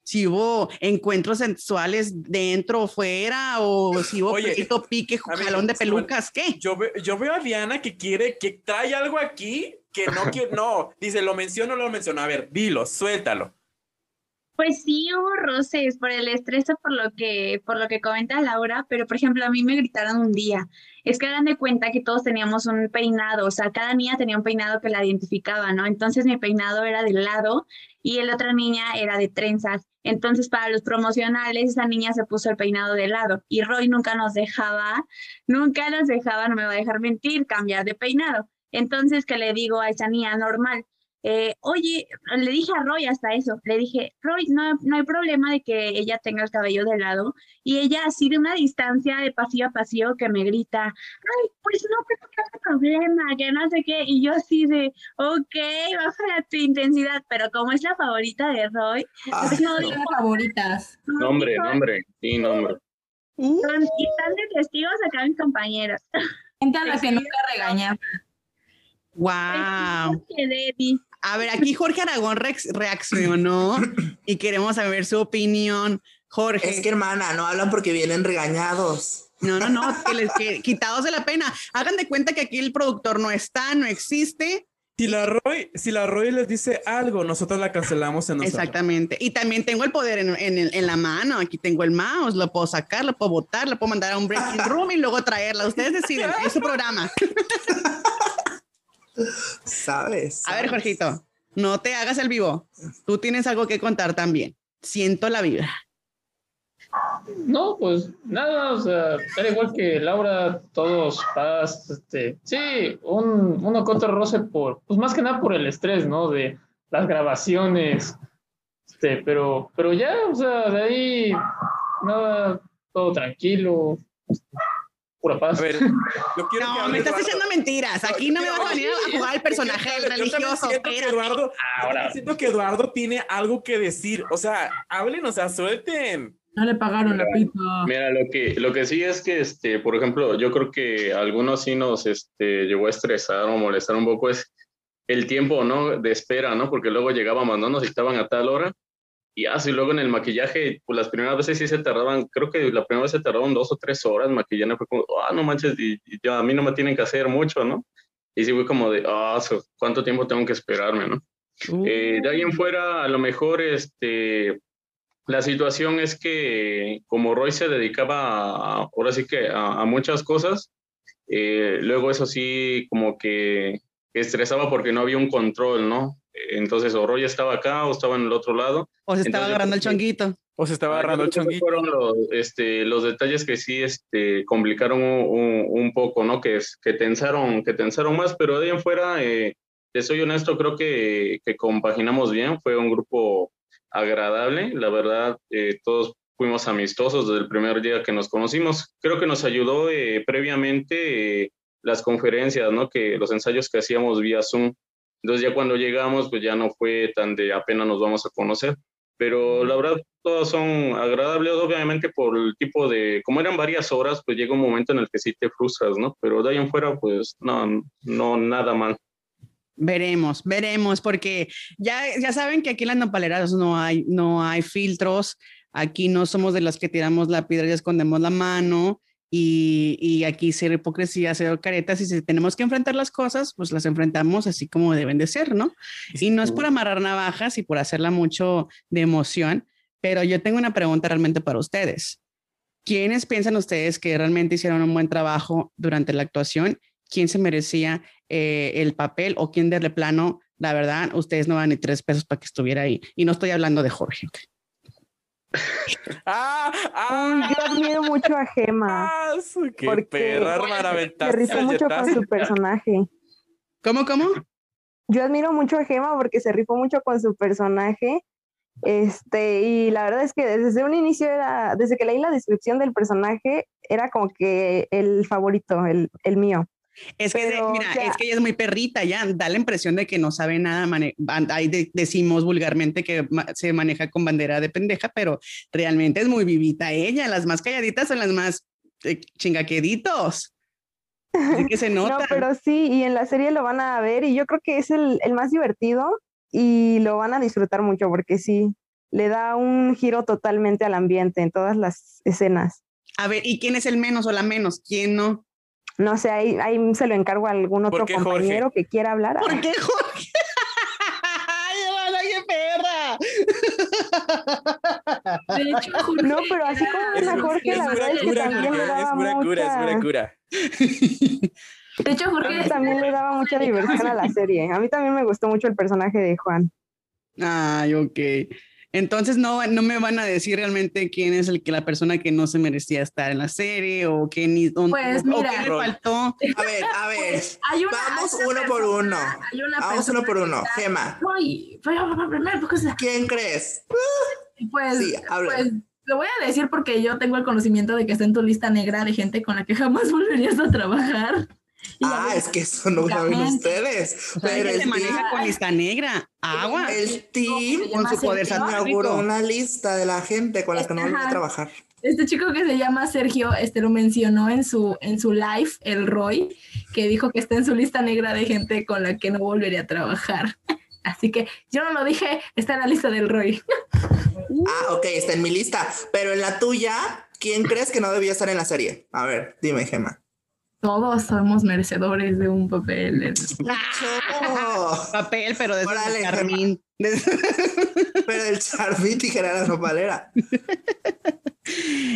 Si hubo encuentros sensuales dentro o fuera, o si hubo Oye, poquito pique, jalón de pelucas, ¿qué? Yo, ve- yo veo a Diana que quiere, que trae algo aquí que no [laughs] quiere, no, dice, lo menciono o no lo menciono. A ver, dilo, suéltalo. Pues sí hubo roces por el estrés o por lo que, por lo que comenta Laura, pero por ejemplo a mí me gritaron un día es que hagan de cuenta que todos teníamos un peinado, o sea, cada niña tenía un peinado que la identificaba, ¿no? Entonces mi peinado era de lado y la otra niña era de trenzas. Entonces, para los promocionales, esa niña se puso el peinado de lado y Roy nunca nos dejaba, nunca nos dejaba, no me va a dejar mentir, cambiar de peinado. Entonces, ¿qué le digo a esa niña normal? Eh, oye, le dije a Roy hasta eso, le dije, Roy, no, no hay problema de que ella tenga el cabello de lado. Y ella así de una distancia de pasillo a pasillo que me grita, ay, pues no, pero qué problema, que no sé qué. Y yo así de, ok, baja tu intensidad, pero como es la favorita de Roy, pues no digo favoritas. Nombre, nombre, sí, nombre. y están de testigos acá mis compañeros. Gente a la que nunca regaña. Wow. A ver, aquí Jorge Aragón reaccionó [clears throat] y queremos saber su opinión. Jorge. Es que hermana, no hablan porque vienen regañados. No, no, no, que les que, quitados de la pena. Hagan de cuenta que aquí el productor no está, no existe. Si la Roy, si la Roy les dice algo, nosotros la cancelamos en nosotros. Exactamente. Y también tengo el poder en, en, en, la mano. Aquí tengo el mouse, lo puedo sacar, lo puedo botar, lo puedo mandar a un breaking room y luego traerla. Ustedes deciden, es su programa. [laughs] ¿Sabes? A ver, Jorgito, no te hagas el vivo. Tú tienes algo que contar también. Siento la vibra. No, pues nada, o sea, era igual que Laura, todos paz, este, sí, un, uno contra roce por, pues más que nada por el estrés, ¿no? De las grabaciones, este, pero, pero ya, o sea, de ahí, nada, todo tranquilo, pura paz. A ver, [laughs] no, me estás diciendo mentiras. Aquí no me vas a venir a jugar el personaje del religioso. Siento que, Eduardo, Ahora. siento que Eduardo tiene algo que decir. O sea, hablen, o sea, suelten. No le pagaron la pita. Mira, lo que, lo que sí es que, este, por ejemplo, yo creo que algunos sí nos este, llegó a estresar o molestar un poco es el tiempo, ¿no? De espera, ¿no? Porque luego llegábamos, ¿no? Nos estaban a tal hora y así luego en el maquillaje, pues las primeras veces sí se tardaban, creo que la primera vez se tardaban dos o tres horas maquillando, fue como, ah, no manches, y, ya a mí no me tienen que hacer mucho, ¿no? Y sí fue como de, ah, ¿cuánto tiempo tengo que esperarme, no? Eh, de ahí en fuera, a lo mejor, este, la situación es que como Roy se dedicaba, ahora sí que a, muchas cosas, eh, luego eso sí como que estresaba porque no había un control, ¿no? Entonces, o Roy estaba acá o estaba en el otro lado. O se estaba agarrando el chonguito. O se estaba agarrando el chonguito. Fueron los, este, los detalles que sí este, complicaron un, un, poco, ¿no? Que, que, tensaron, que tensaron más, pero de ahí en fuera, eh, te soy honesto, creo que, que compaginamos bien. Fue un grupo agradable. La verdad, eh, todos fuimos amistosos desde el primer día que nos conocimos. Creo que nos ayudó eh, previamente las conferencias, ¿no? Que los ensayos que hacíamos vía Zoom entonces ya cuando llegamos, pues ya no fue tan de apenas nos vamos a conocer. Pero la verdad, todas son agradables, obviamente por el tipo de, como eran varias horas, pues llega un momento en el que sí te frustras, ¿no? Pero de ahí en fuera, pues no, no, nada mal. Veremos, veremos, porque ya, ya saben que aquí en las nopaleras no hay, no hay filtros, aquí no somos de las que tiramos la piedra y escondemos la mano, y, y, aquí ser hipocresía, ser caretas, y si tenemos que enfrentar las cosas, pues las enfrentamos así como deben de ser, ¿no? Y no es por amarrar navajas y por hacerla mucho de emoción, pero yo tengo una pregunta realmente para ustedes. ¿Quiénes piensan ustedes que realmente hicieron un buen trabajo durante la actuación? ¿Quién se merecía eh, el papel o quién de plano, la verdad, ustedes no van ni tres pesos para que estuviera ahí? Y no estoy hablando de Jorge. [laughs] Ah, ah, yo admiro mucho a Gema. Ah, qué perra, Se rifó mucho con su personaje. ¿Cómo, cómo? Yo admiro mucho a Gema porque se rifó mucho con su personaje. Este, y la verdad es que desde un inicio era, desde que leí la descripción del personaje, era como que el favorito, el, el mío. Es que, mira, es que ella es muy perrita, ya da la impresión de que no sabe nada. Ahí decimos vulgarmente que se maneja con bandera de pendeja, pero realmente es muy vivita ella. Las más calladitas son las más eh, chingaqueditos. Así que se [laughs] nota. no, pero sí, y en la serie lo van a ver y yo creo que es el, el más divertido y lo van a disfrutar mucho porque sí, le da un giro totalmente al ambiente en todas las escenas. A ver, ¿y quién es el menos o la menos? ¿Quién no? No sé, ahí, ahí se lo encargo a algún otro compañero que quiera hablar. ¿Por qué Jorge? [laughs] ¡Ay, qué perra! [laughs] De hecho, Jorge No, pero así como Es, una Jorge, es la verdad es que cura, también le Jorge, es pura cura, es pura mucha, cura. [laughs] De hecho, Jorge también le daba mucha diversión a la serie. A mí también me gustó mucho el personaje de Juan. Ay, ok. Entonces no, no me van a decir realmente quién es el que la persona que no se merecía estar en la serie o qué ni o- Pues o mira. qué le faltó. A ver, a ver. hay una. Vamos hay una uno por uno. Hay una Vamos uno por uno. está- Gema, Ay, pero primero, pues, ¿quién crees? pues, Sí, pues, lo voy a decir porque yo tengo el conocimiento de que está en tu lista negra de gente con la que jamás [laughs] volverías a trabajar. Y Ah, es que eso no lo saben Básicamente. ustedes. O sea, Pero ella se el maneja team, con lista negra. Agua. el team con su poder inauguró una lista de la gente con la que no van a trabajar. Este chico que se llama Sergio, este lo mencionó en su, en su live, el Roy, que dijo que está en su lista negra de gente con la que no volvería a trabajar. [laughs] Así que yo no lo dije, está en la lista del Roy. [laughs] Ah, ok, está en mi lista. Pero en la tuya, ¿quién crees que no debía estar en la serie? A ver, dime, Gema. Todos somos merecedores de un papel. en- [laughs] Papel, pero de. De- [laughs] pero el Charmy tijera la nopalera.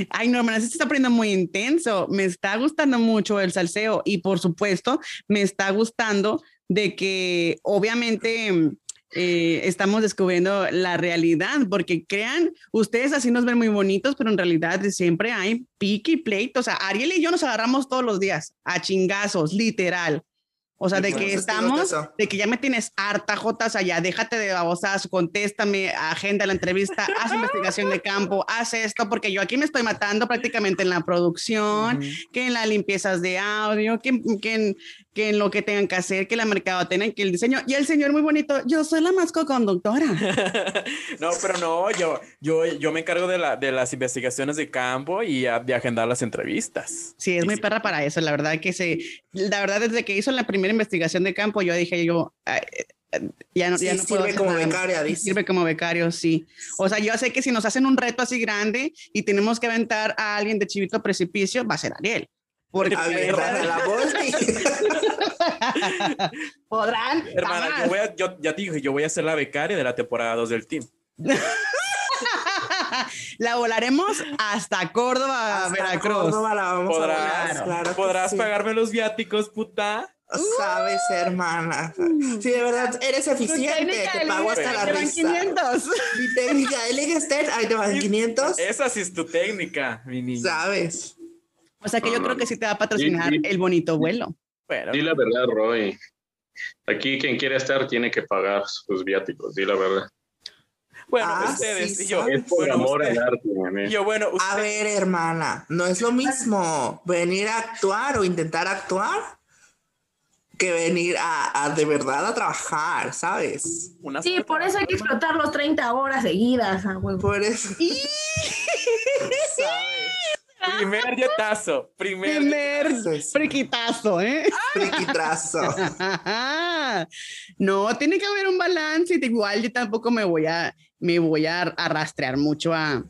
Ay, no, hermana, se está poniendo muy intenso. Me está gustando mucho el salseo y por supuesto me está gustando de que obviamente eh, estamos descubriendo la realidad, porque crean, ustedes así nos ven muy bonitos, pero en realidad siempre hay pique y pleito. O sea, Ariel y yo nos agarramos todos los días a chingazos, literal. O sea, Y de que estamos, de que ya me tienes harta, Jotas, allá, déjate de babosas, contéstame, agenda la entrevista, [laughs] haz investigación de campo, haz esto, porque yo aquí me estoy matando prácticamente en la producción, Ujú. que en las limpiezas de audio, que, que, en, que en lo que tengan que hacer, que la mercadotecnia, que el diseño. Y el señor muy bonito, yo soy la más co-conductora. [laughs] no, pero no, yo, yo, yo me encargo de, la, de las investigaciones de campo y a- de agendar las entrevistas. Sí, es muy Sí. perra para eso, la verdad que se, la verdad desde que hizo la primera investigación de campo, yo dije yo, "Ay, ya no, Sí, ya no puedo sirve hacer como nada más". becaria, dice. Sirve como becario, sí. O sea, yo sé que si nos hacen un reto así grande y tenemos que aventar a alguien de chivito precipicio, va a ser Ariel. Porque A ver, dale la [laughs] podrán. Hermana, yo, voy a- yo ya te dije, yo voy a ser la becaria de la temporada 2 del team. [laughs] la volaremos hasta Córdoba, Hasta Veracruz. Córdoba la vamos a ¿Podrás, volar, claro ¿podrás sí. pagarme los viáticos, puta? Sabes, hermana. Sí, de verdad, eres eficiente. Te pago hasta la te van risa. 500. Mi técnica de Ligested, ahí te van 500. Esa sí es tu técnica, mi niña. Sabes. O sea que yo creo que sí te va a patrocinar Sí, sí. el bonito vuelo. Bueno, Di la verdad, Roy. Aquí quien quiere estar tiene que pagar sus viáticos, di la verdad. bueno Ah, ustedes sí, y yo. Es por Bueno, amor usted- al arte, nene. y yo, bueno, A ver, hermana, no es lo mismo venir a actuar o intentar actuar que venir a, a de verdad a trabajar, ¿sabes? una Sí, por eso hay que explotar los 30 horas seguidas, a huevo. Por eso. ¿Sabes? Primer [laughs] yetazo. Primer. Primer friquitazo, ¿eh? friquitrazo. [laughs] no, tiene que haber un balance. Igual yo tampoco me voy a, me voy a arrastrar mucho a,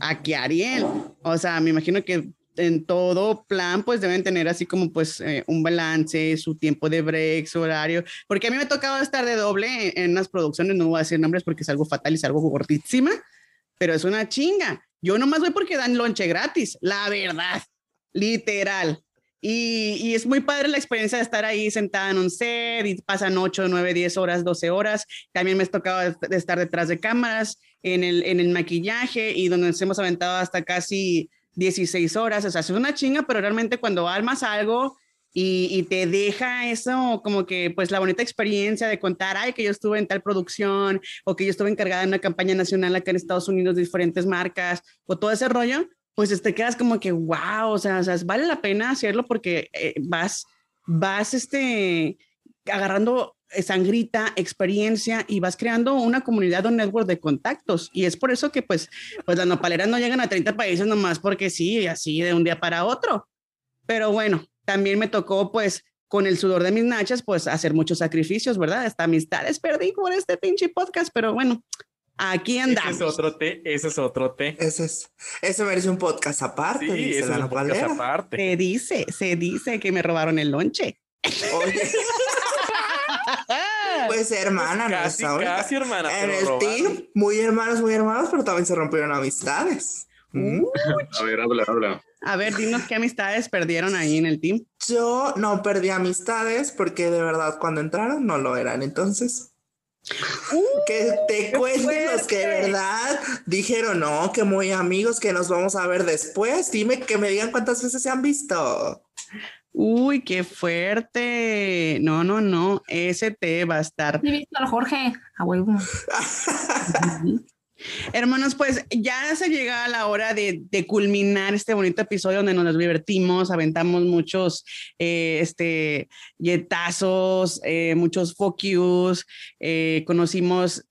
a que Ariel. O sea, me imagino que en todo plan, pues deben tener así como pues eh, un balance, su tiempo de break, su horario. Porque a mí me ha tocado estar de doble en, en producciones, no voy a decir nombres porque es algo fatal y es algo gordísima, pero es una chinga. Yo nomás voy porque dan lonche gratis, la verdad, literal. Y, y, es muy padre la experiencia de estar ahí sentada en un set y pasan 8, 9, 10 horas, 12 horas. También me ha tocado estar detrás de cámaras, en el, en el maquillaje y donde nos hemos aventado hasta casi 16 horas. O sea, es una chinga, pero realmente cuando armas algo y, te deja eso como que pues la bonita experiencia de contar, ay, que yo estuve en tal producción o que yo estuve encargada en una campaña nacional acá en Estados Unidos de diferentes marcas o todo ese rollo, pues te quedas como que, wow, o sea, o sea vale la pena hacerlo porque eh, vas, vas, este, agarrando sangrita, experiencia y vas creando una comunidad o un network de contactos. Y es por eso que pues, pues las nopaleras no llegan a 30 países nomás porque sí, así de un día para otro. Pero bueno, también me tocó pues con el sudor de mis nachas pues hacer muchos sacrificios, ¿verdad? Hasta amistades perdí por este pinche podcast, pero bueno, aquí andamos. Ese es otro té, ese es otro té. Ese es, ese merece un podcast aparte, Sí, dice ese la es un podcast nopalera. aparte. Se dice, se dice que me robaron el lonche. Oye, [laughs] [laughs] Pues hermana, no casi, ahorita. casi hermana. En el robaron. team, muy hermanos, muy hermanos, pero también se rompieron amistades. Mm. A ver, habla, habla. A ver, dinos qué amistades perdieron ahí en el team. Yo no perdí amistades porque de verdad cuando entraron no lo eran. Entonces, que te cuenten los que de verdad dijeron, no, que muy amigos, que nos vamos a ver después. Dime que me digan cuántas veces se han visto. Uy, qué fuerte. No, no, no. Ese te va a estar. Sí, visto al Jorge, a huevo. [laughs] Hermanos, pues ya se llega a la hora de, culminar este bonito episodio donde nos divertimos, aventamos muchos eh, este, yetazos, eh, muchos focus, eh, conocimos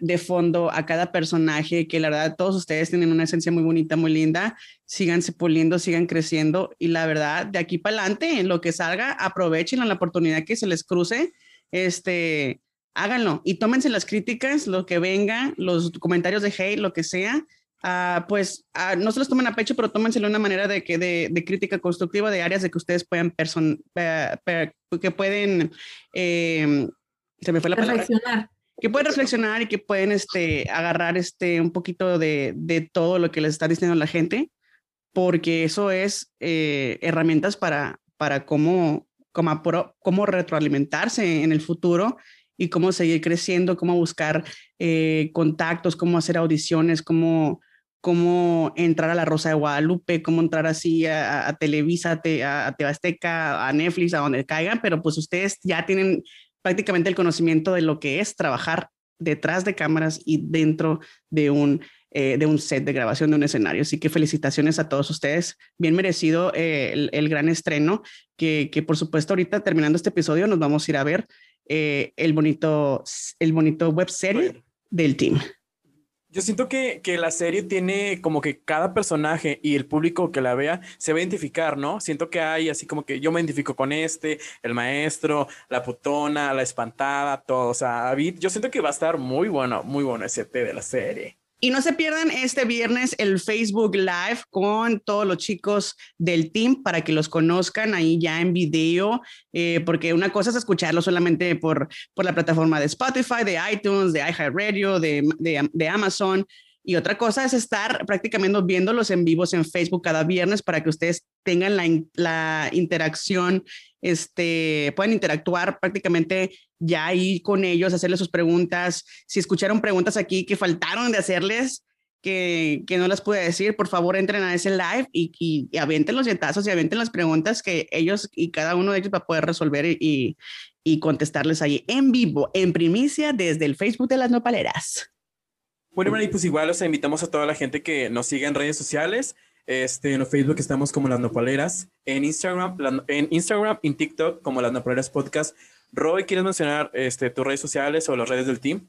de fondo a cada personaje que la verdad todos ustedes tienen una esencia muy bonita, muy linda. Síganse puliendo, sigan creciendo y la verdad de aquí para adelante, en lo que salga, aprovechen la oportunidad que se les cruce. Este, háganlo y tómense las críticas, lo que venga, los comentarios de hate, lo que sea. ah, pues ah, no se los tomen a pecho, pero tómenselo de una manera de, que, de, de crítica constructiva de áreas de que ustedes puedan person eh, per- que pueden eh, se me fue la palabra Reflexionar. que pueden reflexionar y que pueden este, agarrar este, un poquito de, de todo lo que les está diciendo la gente, porque eso es eh, herramientas para, para cómo, cómo, cómo retroalimentarse en el futuro y cómo seguir creciendo, cómo buscar eh, contactos, cómo hacer audiciones, cómo, cómo entrar a la Rosa de Guadalupe, cómo entrar así a, a Televisa, a, a, a TV Azteca, a Netflix, a donde caigan, pero pues ustedes ya tienen prácticamente el conocimiento de lo que es trabajar detrás de cámaras y dentro de un, eh, de un set de grabación de un escenario. Así que felicitaciones a todos ustedes. Bien merecido eh, el, el gran estreno, que, que por supuesto ahorita terminando este episodio nos vamos a ir a ver eh, el bonito, el bonito web serie Bueno. del team. Yo siento que, que la serie tiene como que cada personaje y el público que la vea se va a identificar, ¿no? Siento que hay así como que yo me identifico con este, el maestro, la putona, la espantada, todo. O sea, David, yo siento que va a estar muy bueno, muy bueno ese té de la serie. Y no se pierdan este viernes el Facebook Live con todos los chicos del team para que los conozcan ahí ya en video, eh, porque una cosa es escucharlo solamente por, por la plataforma de Spotify, de iTunes, de iHeartRadio, de, de, Amazon. Y otra cosa es estar prácticamente viéndolos en vivos en Facebook cada viernes para que ustedes tengan la, la interacción, este, puedan interactuar prácticamente ya ahí con ellos, hacerles sus preguntas. Si escucharon preguntas aquí que faltaron de hacerles, que, que no las pude decir, por favor entren a ese live y, y, y avienten los dietazos y avienten las preguntas que ellos y cada uno de ellos va a poder resolver y, y, contestarles ahí en vivo, en primicia, desde el Facebook de las nopaleras. Bueno, y pues igual, sea, invitamos a toda la gente que nos siga en redes sociales. Este, en Facebook estamos como Las Nopaleras, en Instagram, en Instagram, en TikTok como Las Nopaleras Podcast. Roy, ¿quieres mencionar este, tus redes sociales o las redes del team?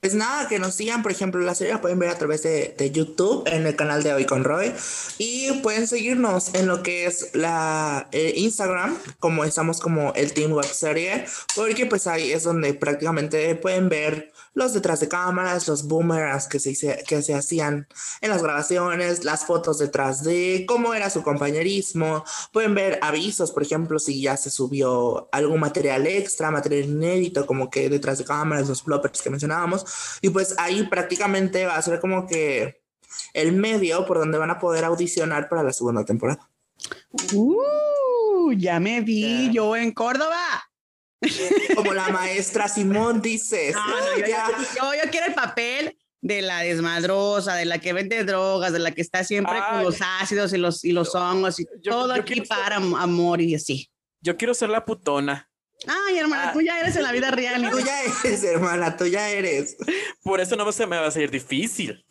Pues nada, que nos sigan, por ejemplo, la serie la pueden ver a través de, YouTube en el canal de Hoy con Roy y pueden seguirnos en lo que es la eh, Instagram, como estamos como el Team Web Serie, porque pues ahí es donde prácticamente pueden ver los detrás de cámaras, los boomerangs que se, que se hacían en las grabaciones, las fotos detrás de cómo era su compañerismo, pueden ver avisos, por ejemplo, si ya se subió algún material extra, material inédito, como que detrás de cámaras, los bloopers que mencionábamos. Y pues ahí prácticamente va a ser como que el medio por donde van a poder audicionar para la segunda temporada. Uh, ya me vi yo en Córdoba. [laughs] Como la maestra Simón dice. No, no, yo, Ya. yo- yo quiero el papel de la desmadrosa, de la que vende drogas, de la que está siempre con Ay. los ácidos y los, y los hongos y Yo- todo yo aquí ser- para am- amor y así. Yo quiero ser la putona. Ay, hermana, Ah. tú ya eres en la vida real. Tú ya eres, hermana, tú ya eres. Por eso no se me va a ser difícil.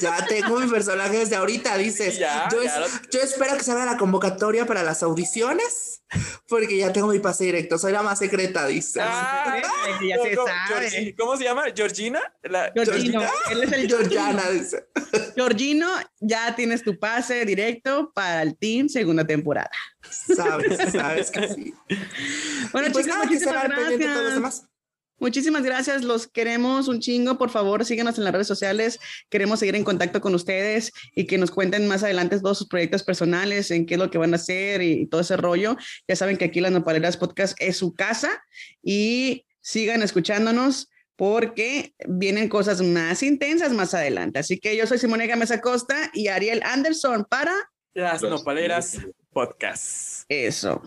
Ya tengo mi personaje desde ahorita, dices. Ya, yo, ya es- lo- yo espero que salga la convocatoria para las audiciones, porque ya tengo mi pase directo. Soy la más secreta, dices. Ah, Sí, ya se ¿Cómo- sabe. ¿Cómo se llama? ¿Georgina? La- Georgino, él es el Georgiana, dice. Georgino, ya tienes tu pase directo para el team segunda temporada. Sabes, sabes que sí. Bueno, pues chicos, nada, que muchísimas pendiente de todos los gracias. demás. Muchísimas gracias, los queremos un chingo. Por favor, síganos en las redes sociales. Queremos seguir en contacto con ustedes y que nos cuenten más adelante todos sus proyectos personales, en qué es lo que van a hacer y, todo ese rollo. Ya saben que aquí las Nopaleras Podcast es su casa y sigan escuchándonos porque vienen cosas más intensas más adelante. Así que yo soy Simone Gámez Acosta y Ariel Anderson para Las Nopaleras Podcast. Eso.